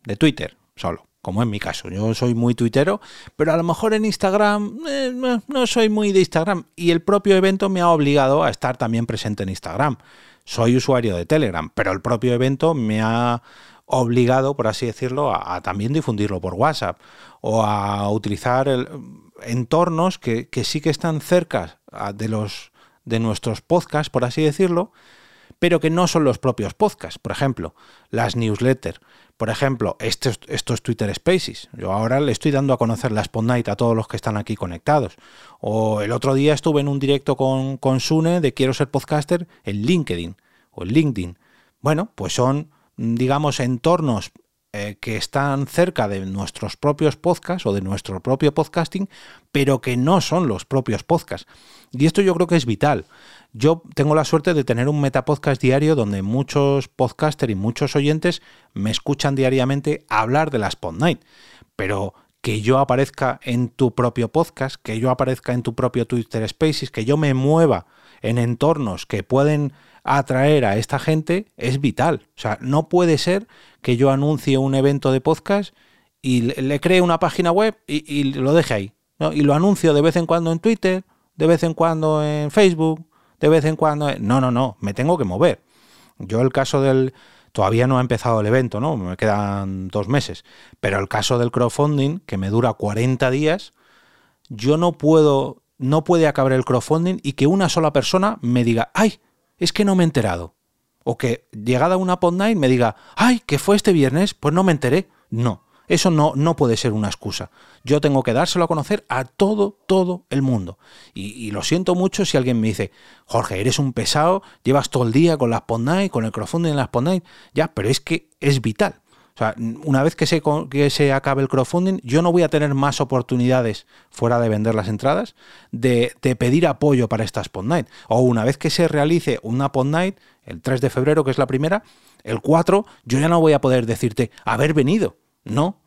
de Twitter solo, como en mi caso, yo soy muy tuitero, pero a lo mejor en Instagram eh, no soy muy de Instagram y el propio evento me ha obligado a estar también presente en Instagram. Soy usuario de Telegram, pero el propio evento me ha obligado, por así decirlo, a, también difundirlo por WhatsApp o a utilizar entornos que, que, sí que están cerca de los de nuestros podcasts, por así decirlo, pero que no son los propios podcasts. Por ejemplo, las newsletters. Por ejemplo, estos, estos Twitter Spaces. Yo ahora le estoy dando a conocer la Spot Night a todos los que están aquí conectados. O el otro día estuve en un directo con, con Sune de Quiero ser podcaster en LinkedIn o en LinkedIn. Bueno, pues son, digamos, entornos eh, que están cerca de nuestros propios podcasts o de nuestro propio podcasting, pero que no son los propios podcasts. Y esto yo creo que es vital. Yo tengo la suerte de tener un metapodcast diario donde muchos podcasters y muchos oyentes me escuchan diariamente hablar de la Spot Night. Pero que yo aparezca en tu propio podcast, que yo aparezca en tu propio Twitter Spaces, que yo me mueva en entornos que pueden atraer a esta gente es vital. O sea, no puede ser que yo anuncie un evento de podcast y le, cree una página web y, lo deje ahí. Y lo anuncio de vez en cuando en Twitter, de vez en cuando en Facebook, de vez en cuando... No, no, no, me tengo que mover. Yo el caso del... Todavía no ha empezado el evento, ¿no? Me quedan dos meses. Pero el caso del crowdfunding, que me dura 40 días, yo no puedo... No puede acabar el crowdfunding y que una sola persona me diga, ¡ay! Es que no me he enterado. O que llegada una pod night me diga, ¡ay! que fue este viernes, pues no me enteré. No. Eso no, no puede ser una excusa. Yo tengo que dárselo a conocer a todo, todo el mundo. Y, lo siento mucho si alguien me dice, Jorge, eres un pesado, llevas todo el día con las Night, con el crowdfunding en las Night. Ya, pero es que es vital. O sea, una vez que se, que se acabe el crowdfunding, yo no voy a tener más oportunidades fuera de vender las entradas de, pedir apoyo para estas Pod Night. O una vez que se realice una Pod Night, el 3 de febrero, que es la primera, el 4, yo ya no voy a poder decirte haber venido. No,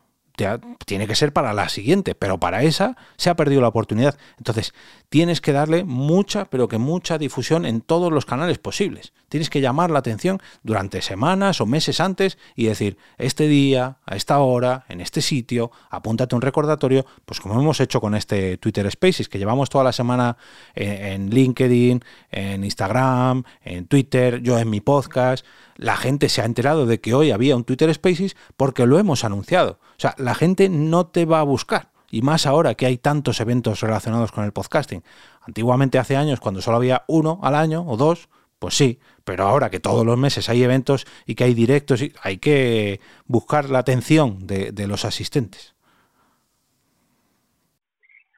tiene que ser para la siguiente, pero para esa se ha perdido la oportunidad. Entonces, tienes que darle mucha, pero que mucha difusión en todos los canales posibles. Tienes que llamar la atención durante semanas o meses antes y decir, este día, a esta hora, en este sitio, apúntate un recordatorio, pues como hemos hecho con este Twitter Spaces, que llevamos toda la semana en LinkedIn, en Instagram, en Twitter, yo en mi podcast la gente se ha enterado de que hoy había un Twitter Spaces porque lo hemos anunciado. O sea, la gente no te va a buscar. Y más ahora que hay tantos eventos relacionados con el podcasting. Antiguamente, hace años, cuando solo había uno al año o dos, pues sí, pero ahora que todos los meses hay eventos y que hay directos, hay que buscar la atención de, los asistentes.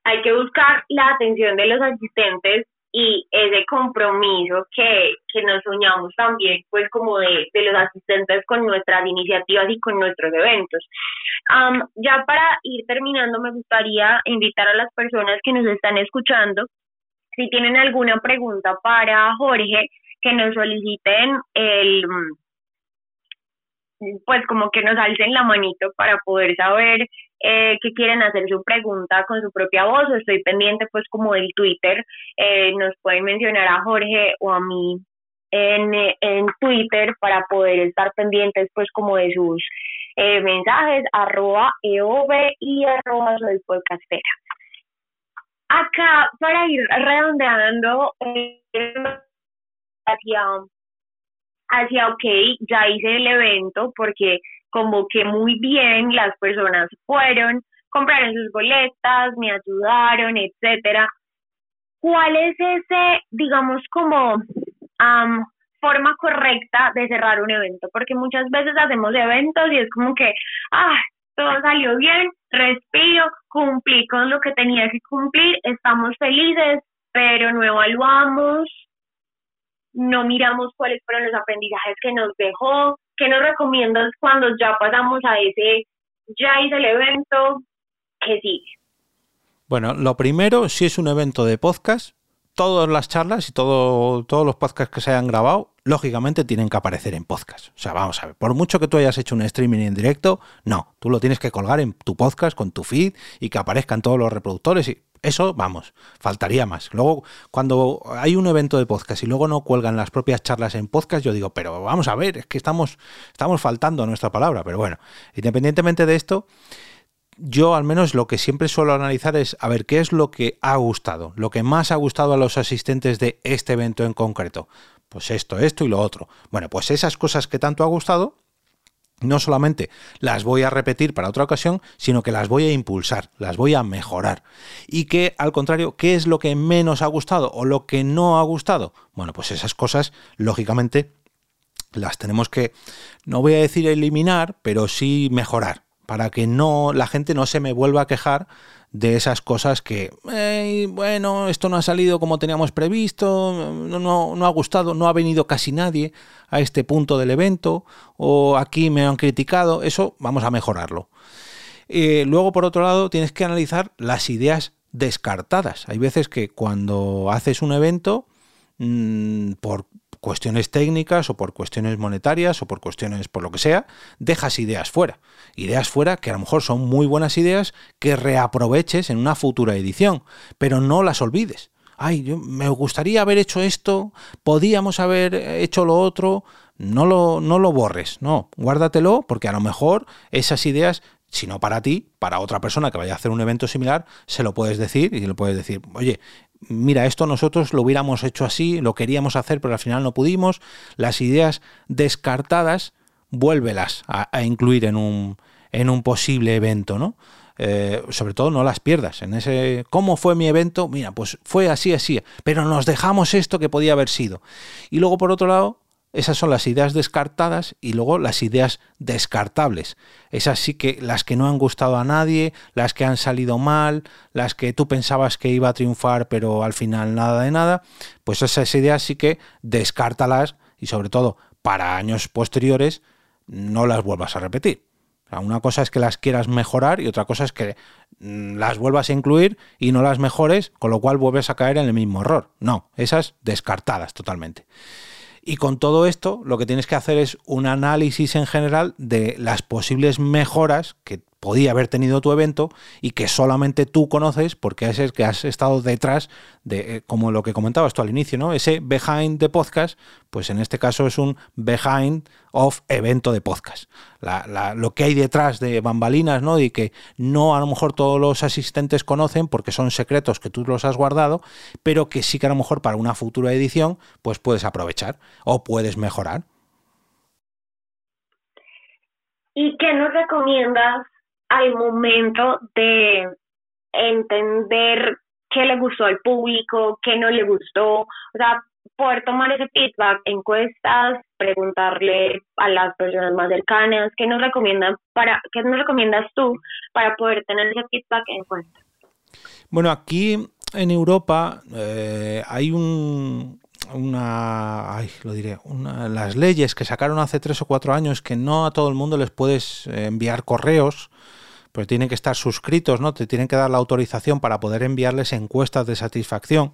Hay que buscar la atención de los asistentes y ese compromiso que, que nos soñamos también, pues como de, de, los asistentes con nuestras iniciativas y con nuestros eventos. ya para ir terminando, me gustaría invitar a las personas que nos están escuchando, si tienen alguna pregunta para Jorge, que nos soliciten el pues como que nos alcen la manito para poder saber eh, que quieren hacer su pregunta con su propia voz estoy pendiente pues como del Twitter, eh, nos pueden mencionar a Jorge o a mí en, en Twitter para poder estar pendientes pues como de sus eh, mensajes, arroba eov y arroba soy podcastera. Acá para ir redondeando eh, hacia hacia, ok, ya hice el evento porque convoqué muy bien, las personas fueron, compraron sus boletas, me ayudaron, etcétera. ¿Cuál es ese, digamos, como forma correcta de cerrar un evento? Porque muchas veces hacemos eventos y es como que, ah, todo salió bien, respiro, cumplí con lo que tenía que cumplir, estamos felices, pero no evaluamos no miramos cuáles fueron los aprendizajes que nos dejó, qué nos recomiendas cuando ya pasamos a ese, ya hice el evento, ¿qué sigue? Bueno, lo primero, si es un evento de podcast, todas las charlas y todo, todos los podcasts que se hayan grabado, lógicamente tienen que aparecer en podcast. O sea, vamos a ver, por mucho que tú hayas hecho un streaming en directo, no, tú lo tienes que colgar en tu podcast con tu feed y que aparezcan todos los reproductores y eso, vamos, faltaría más. Luego, cuando hay un evento de podcast y luego no cuelgan las propias charlas en podcast, yo digo, pero vamos a ver, es que estamos, estamos faltando a nuestra palabra. Pero bueno, independientemente de esto, yo al menos lo que siempre suelo analizar es a ver qué es lo que ha gustado, lo que más ha gustado a los asistentes de este evento en concreto. Pues esto, esto y lo otro. Bueno, pues esas cosas que tanto ha gustado, no solamente las voy a repetir para otra ocasión, sino que las voy a impulsar, las voy a mejorar. Y que, al contrario, ¿qué es lo que menos ha gustado o lo que no ha gustado? Bueno, pues esas cosas, lógicamente, las tenemos que, no voy a decir eliminar, pero sí mejorar para que no la gente no se me vuelva a quejar de esas cosas que, bueno, esto no ha salido como teníamos previsto, no, no, ha gustado, no ha venido casi nadie a este punto del evento, o aquí me han criticado, eso vamos a mejorarlo. Eh, luego, por otro lado, tienes que analizar las ideas descartadas. Hay veces que cuando haces un evento, mm, por cuestiones técnicas o por cuestiones monetarias o por cuestiones por lo que sea, dejas ideas fuera. Ideas fuera que a lo mejor son muy buenas ideas que reaproveches en una futura edición, pero no las olvides. Ay, yo, me gustaría haber hecho esto, podíamos haber hecho lo otro, no lo, no lo borres, no, guárdatelo porque a lo mejor esas ideas si no para ti, para otra persona que vaya a hacer un evento similar, se lo puedes decir y le puedes decir, oye, mira, esto nosotros lo hubiéramos hecho así, lo queríamos hacer, pero al final no pudimos. Las ideas descartadas, vuélvelas a, incluir en un, en un posible evento, ¿no? Eh, sobre todo no las pierdas. En ese, ¿cómo fue mi evento? Mira, pues fue así, así, pero nos dejamos esto que podía haber sido. Y luego, por otro lado, esas son las ideas descartadas y luego las ideas descartables. Esas sí que las que no han gustado a nadie, las que han salido mal, las que tú pensabas que iba a triunfar pero al final nada de nada, pues esas ideas sí que descártalas y sobre todo para años posteriores no las vuelvas a repetir. una cosa es que las quieras mejorar y otra cosa es que mm, las vuelvas a incluir y no las mejores, con lo cual vuelves a caer en el mismo error. No, esas descartadas totalmente. Y con todo esto, lo que tienes que hacer es un análisis en general de las posibles mejoras que podía haber tenido tu evento y que solamente tú conoces porque es el que has estado detrás de, eh, como lo que comentabas tú al inicio, ¿no? Ese behind the podcast, pues en este caso es un behind of evento de podcast. lo que hay detrás de bambalinas, ¿no? Y que no a lo mejor todos los asistentes conocen porque son secretos que tú los has guardado, pero que sí que a lo mejor para una futura edición, pues puedes aprovechar o puedes mejorar. ¿Y qué nos recomiendas al momento de entender qué le gustó al público, qué no le gustó, o sea, poder tomar ese feedback, encuestas, preguntarle a las personas más cercanas, qué nos recomiendan para, qué nos recomiendas tú para poder tener ese feedback en cuenta. Bueno, aquí en Europa eh, hay un, una, ay, lo diré, una, las leyes que sacaron hace tres o cuatro años que no a todo el mundo les puedes eh, enviar correos pues tienen que estar suscritos, ¿no? Te tienen que dar la autorización para poder enviarles encuestas de satisfacción.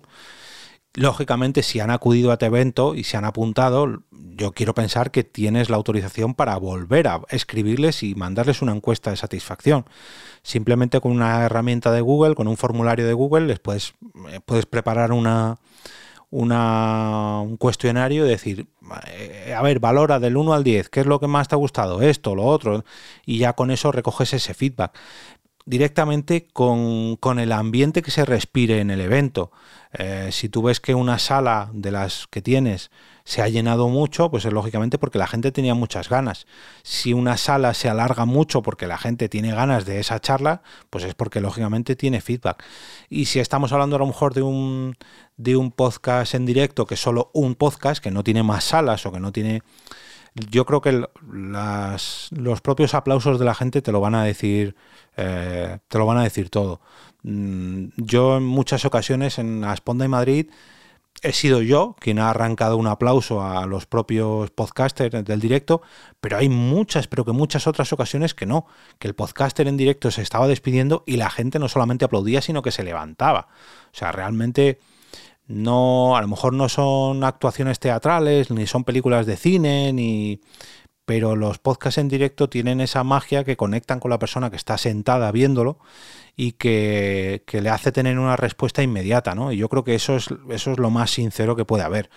Lógicamente, si han acudido a este evento y se han apuntado, yo quiero pensar que tienes la autorización para volver a escribirles y mandarles una encuesta de satisfacción. Simplemente con una herramienta de Google, con un formulario de Google, les puedes, eh, puedes preparar una, una, un cuestionario y decir, eh, a ver, valora del 1 al 10, ¿qué es lo que más te ha gustado? Esto, lo otro, y ya con eso recoges ese feedback directamente con, con, el ambiente que se respire en el evento. Eh, si tú ves que una sala de las que tienes se ha llenado mucho, pues es lógicamente porque la gente tenía muchas ganas. Si una sala se alarga mucho porque la gente tiene ganas de esa charla, pues es porque lógicamente tiene feedback. Y si estamos hablando a lo mejor de un, de un podcast en directo, que es solo un podcast, que no tiene más salas o que no tiene yo creo que los propios aplausos de la gente te lo van a decir, eh, te lo van a decir todo. Mm, yo en muchas ocasiones en Asponda y Madrid he sido yo quien ha arrancado un aplauso a los propios podcasters del directo, pero hay muchas, pero que muchas otras ocasiones que no, que el podcaster en directo se estaba despidiendo y la gente no solamente aplaudía, sino que se levantaba. O sea, realmente no, a lo mejor no son actuaciones teatrales, ni son películas de cine, ni pero los podcasts en directo tienen esa magia que conectan con la persona que está sentada viéndolo y que, le hace tener una respuesta inmediata, ¿no? Y yo creo que eso es, eso es lo más sincero que puede haber.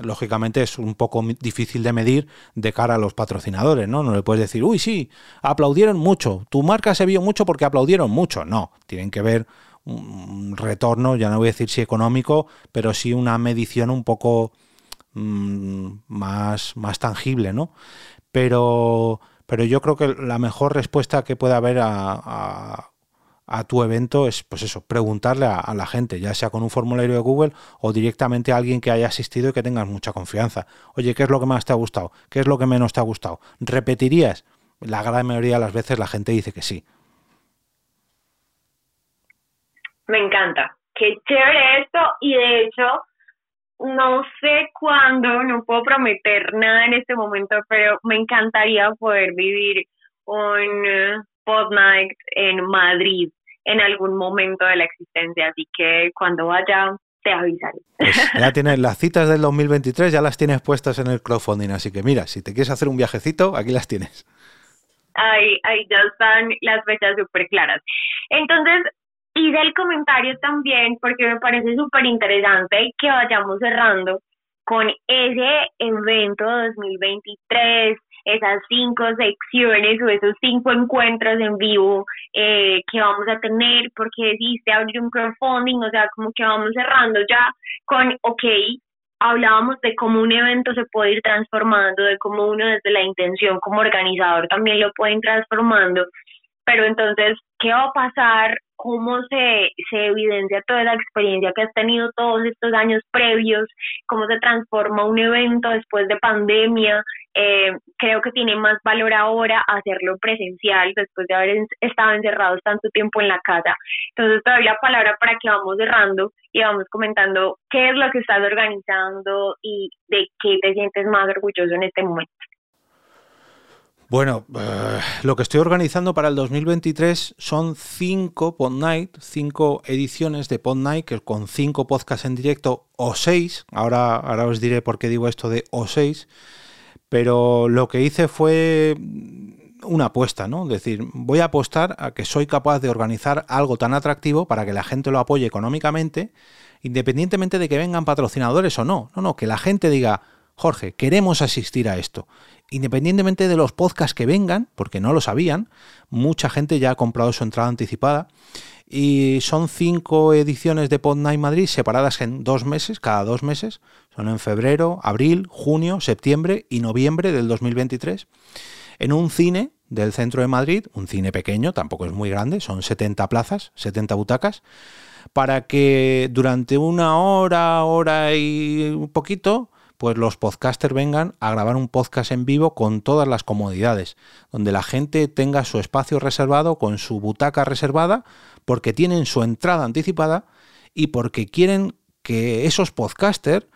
Lógicamente es un poco difícil de medir de cara a los patrocinadores, ¿no? No le puedes decir, uy, sí, aplaudieron mucho, tu marca se vio mucho porque aplaudieron mucho. No, tienen que ver un retorno, ya no voy a decir si económico, pero sí una medición un poco mm, más, más tangible, ¿no? Pero, pero yo creo que la mejor respuesta que puede haber a a tu evento es, pues eso, preguntarle a, la gente, ya sea con un formulario de Google o directamente a alguien que haya asistido y que tengas mucha confianza. Oye, ¿qué es lo que más te ha gustado? ¿Qué es lo que menos te ha gustado? ¿Repetirías? La gran mayoría de las veces la gente dice que sí. Me encanta. Qué chévere esto y de hecho no sé cuándo, no puedo prometer nada en este momento, pero me encantaría poder vivir un eh, Pod Night en Madrid en algún momento de la existencia, así que cuando vaya te avisaré. Pues ya tienes las citas del 2023, ya las tienes puestas en el crowdfunding, así que mira, si te quieres hacer un viajecito, aquí las tienes. Ahí, ahí ya están las fechas súper claras. Entonces, y del comentario también, porque me parece súper interesante que vayamos cerrando con ese evento 2023, esas cinco secciones o esos cinco encuentros en vivo eh, que vamos a tener, porque decidiste abrir un crowdfunding, o sea, como que vamos cerrando ya con, ok, hablábamos de cómo un evento se puede ir transformando, de cómo uno desde la intención como organizador también lo puede ir transformando, pero entonces, ¿qué va a pasar cómo se, se evidencia toda la experiencia que has tenido todos estos años previos, cómo se transforma un evento después de pandemia. Eh, creo que tiene más valor ahora hacerlo presencial después de haber estado encerrados tanto tiempo en la casa. Entonces, te doy la palabra para que vamos cerrando y vamos comentando qué es lo que estás organizando y de qué te sientes más orgulloso en este momento. Bueno, eh, lo que estoy organizando para el 2023 son cinco Pod Night, cinco ediciones de Pod Night, que con cinco podcasts en directo o seis. Ahora, ahora os diré por qué digo esto de o seis. Pero lo que hice fue una apuesta, ¿no? Es decir, voy a apostar a que soy capaz de organizar algo tan atractivo para que la gente lo apoye económicamente, independientemente de que vengan patrocinadores o no. No, no, que la gente diga, Jorge, queremos asistir a esto independientemente de los podcasts que vengan, porque no lo sabían, mucha gente ya ha comprado su entrada anticipada. Y son cinco ediciones de Pod Night Madrid separadas en dos meses, cada dos meses. Son en febrero, abril, junio, septiembre y noviembre del 2023. En un cine del centro de Madrid, un cine pequeño, tampoco es muy grande, son 70 plazas, 70 butacas, para que durante una hora, hora y un poquito, pues los podcasters vengan a grabar un podcast en vivo con todas las comodidades, donde la gente tenga su espacio reservado con su butaca reservada, porque tienen su entrada anticipada y porque quieren que esos podcasters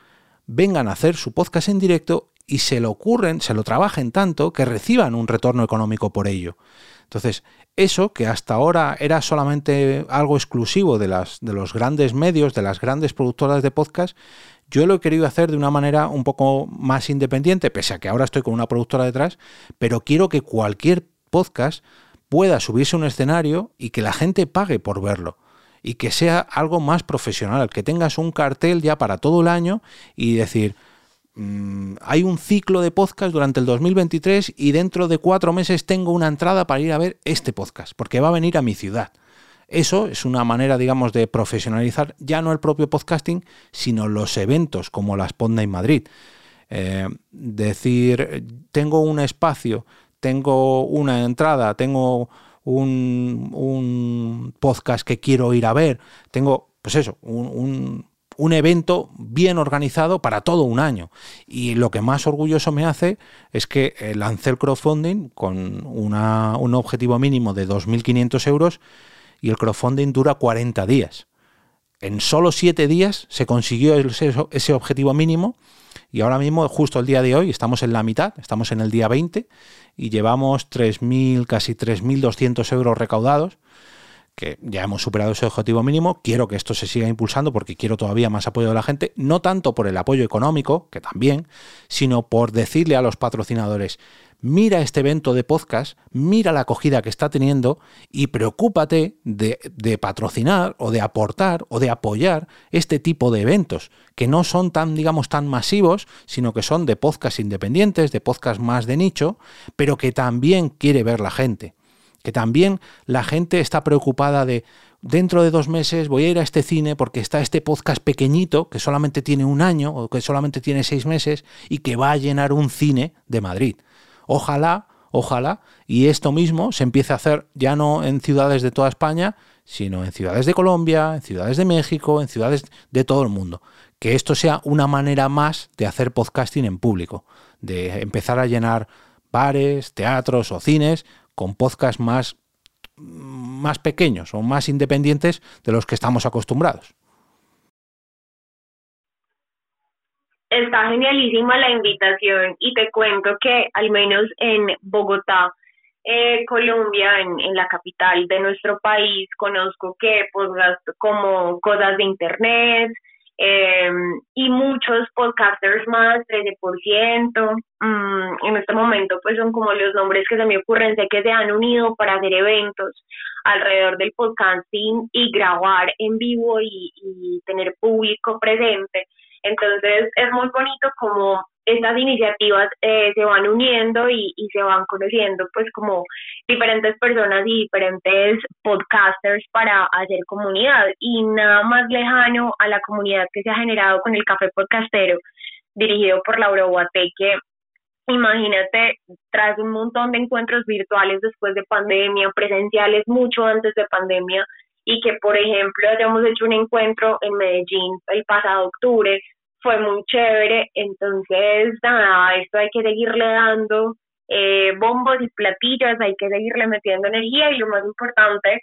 vengan a hacer su podcast en directo y se lo ocurren, se lo trabajen tanto que reciban un retorno económico por ello. Entonces, eso que hasta ahora era solamente algo exclusivo de, las, de los grandes medios, de las grandes productoras de podcast, yo lo he querido hacer de una manera un poco más independiente, pese a que ahora estoy con una productora detrás, pero quiero que cualquier podcast pueda subirse a un escenario y que la gente pague por verlo y que sea algo más profesional, que tengas un cartel ya para todo el año y decir, mm, hay un ciclo de podcast durante el 2023 y dentro de cuatro meses tengo una entrada para ir a ver este podcast, porque va a venir a mi ciudad. Eso es una manera, digamos, de profesionalizar ya no el propio podcasting, sino los eventos como las Ponda en Madrid. Eh, decir, tengo un espacio, tengo una entrada, tengo un, podcast que quiero ir a ver, tengo, pues eso, un, evento bien organizado para todo un año. Y lo que más orgulloso me hace es que eh, lancé el crowdfunding con un objetivo mínimo de 2.500 euros y el crowdfunding dura 40 días. en solo siete días se consiguió ese, objetivo mínimo y ahora mismo, justo el día de hoy, estamos en la mitad, estamos en el día 20 y llevamos 3.000, casi 3.200 euros recaudados que ya hemos superado ese objetivo mínimo. Quiero que esto se siga impulsando porque quiero todavía más apoyo de la gente, no tanto por el apoyo económico, que también, sino por decirle a los patrocinadores, mira este evento de podcast, mira la acogida que está teniendo y preocúpate de, patrocinar o de aportar o de apoyar este tipo de eventos, que no son tan, digamos, tan masivos, sino que son de podcast independientes, de podcast más de nicho, pero que también quiere ver la gente que también la gente está preocupada de dentro de dos meses voy a ir a este cine porque está este podcast pequeñito que solamente tiene un año o que solamente tiene seis meses y que va a llenar un cine de Madrid. Ojalá, ojalá, y esto mismo se empiece a hacer ya no en ciudades de toda España, sino en ciudades de Colombia, en ciudades de México, en ciudades de todo el mundo. Que esto sea una manera más de hacer podcasting en público, de empezar a llenar bares, teatros o cines con podcasts más, más pequeños o más independientes de los que estamos acostumbrados. Está genialísima la invitación y te cuento que al menos en Bogotá, eh, Colombia, en, la capital de nuestro país, conozco que podcasts como cosas de internet, eh, y muchos podcasters más, 13%, mm, en este momento pues son como los nombres que se me ocurren, sé que se han unido para hacer eventos alrededor del podcasting y grabar en vivo y, y tener público presente. Entonces es muy bonito como estas iniciativas eh, se van uniendo y, y, se van conociendo pues como diferentes personas y diferentes podcasters para hacer comunidad. Y nada más lejano a la comunidad que se ha generado con el Café Podcastero dirigido por Laura Guateque imagínate, tras un montón de encuentros virtuales después de pandemia, presenciales mucho antes de pandemia, y que, por ejemplo, hayamos hecho un encuentro en Medellín el pasado octubre, fue muy chévere, entonces nada, esto hay que seguirle dando eh, bombos y platillos, hay que seguirle metiendo energía y lo más importante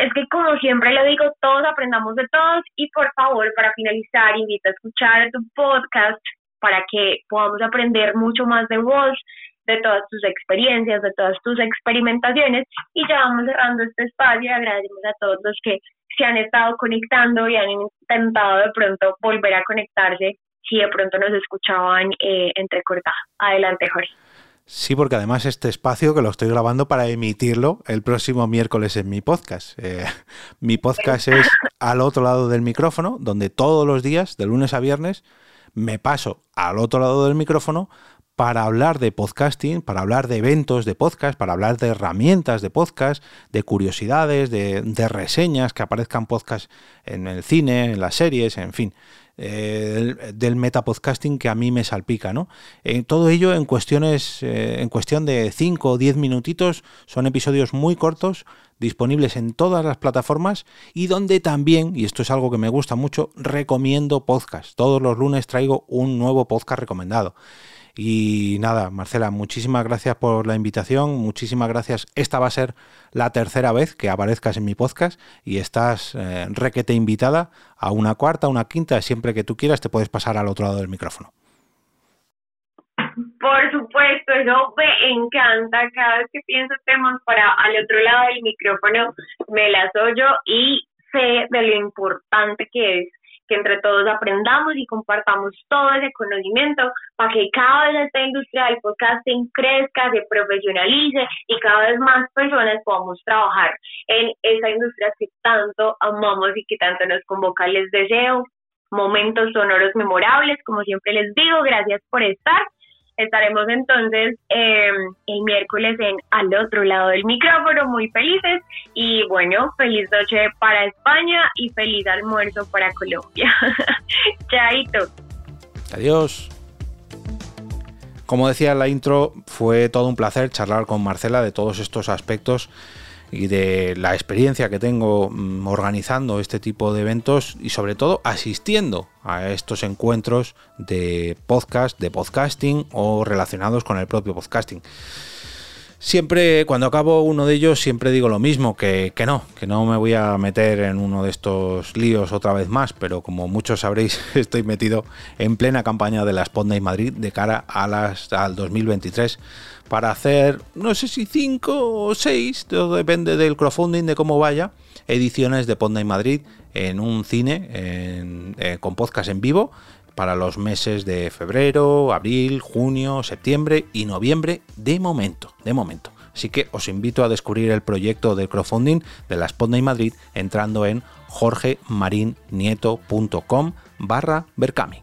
es que como siempre le digo, todos aprendamos de todos. Y por favor, para finalizar, invita a escuchar tu podcast para que podamos aprender mucho más de vos, de todas tus experiencias, de todas tus experimentaciones. Y ya vamos cerrando este espacio. Agradecemos a todos los que se han estado conectando y han intentado de pronto volver a conectarse si de pronto nos escuchaban eh, entrecortados. Adelante, Jorge. Sí, porque además este espacio que lo estoy grabando para emitirlo el próximo miércoles en mi podcast. Eh, mi podcast es al otro lado del micrófono, donde todos los días, de lunes a viernes, me paso al otro lado del micrófono para hablar de podcasting, para hablar de eventos de podcast, para hablar de herramientas de podcast, de curiosidades, de, reseñas que aparezcan podcast en el cine, en las series, en fin. Eh, del metapodcasting que a mí me salpica, ¿no? Eh, todo ello en cuestiones, eh, en cuestión de 5 o 10 minutitos, son episodios muy cortos, disponibles en todas las plataformas y donde también, y esto es algo que me gusta mucho, recomiendo podcast. Todos los lunes traigo un nuevo podcast recomendado. Y nada, Marcela, muchísimas gracias por la invitación, muchísimas gracias. Esta va a ser la tercera vez que aparezcas en mi podcast y estás eh, requete invitada a una cuarta, una quinta, siempre que tú quieras te puedes pasar al otro lado del micrófono. Por supuesto, eso me encanta. Cada vez que pienso temas para al otro lado del micrófono, me las oyo y sé de lo importante que es que entre todos aprendamos y compartamos todo ese conocimiento para que cada vez esta industria del podcasting crezca, se profesionalice y cada vez más personas podamos trabajar en esa industria que tanto amamos y que tanto nos convoca. Les deseo momentos sonoros memorables, como siempre les digo, gracias por estar Estaremos entonces em, el miércoles en al otro lado del micrófono, muy felices. Y bueno, feliz noche para España y feliz almuerzo para Colombia. Chaito. Adiós. Como decía en la intro, fue todo un placer charlar con Marcela de todos estos aspectos y de la experiencia que tengo mm, organizando este tipo de eventos y sobre todo asistiendo a estos encuentros de podcast, de podcasting o relacionados con el propio podcasting. Siempre, cuando acabo uno de ellos, siempre digo lo mismo, que, que, no, que no me voy a meter en uno de estos líos otra vez más, pero como muchos sabréis, estoy metido en plena campaña de la Spotlight Madrid de cara a las, al 2023 para hacer, no sé si cinco o seis, todo depende del crowdfunding, de cómo vaya, ediciones de Ponda Madrid en un cine eh, con podcast en vivo para los meses de febrero, abril, junio, septiembre y noviembre de momento, de momento. Así que os invito a descubrir el proyecto de crowdfunding de la Spotlight Madrid entrando en jorgemarinieto.com barra Berkami.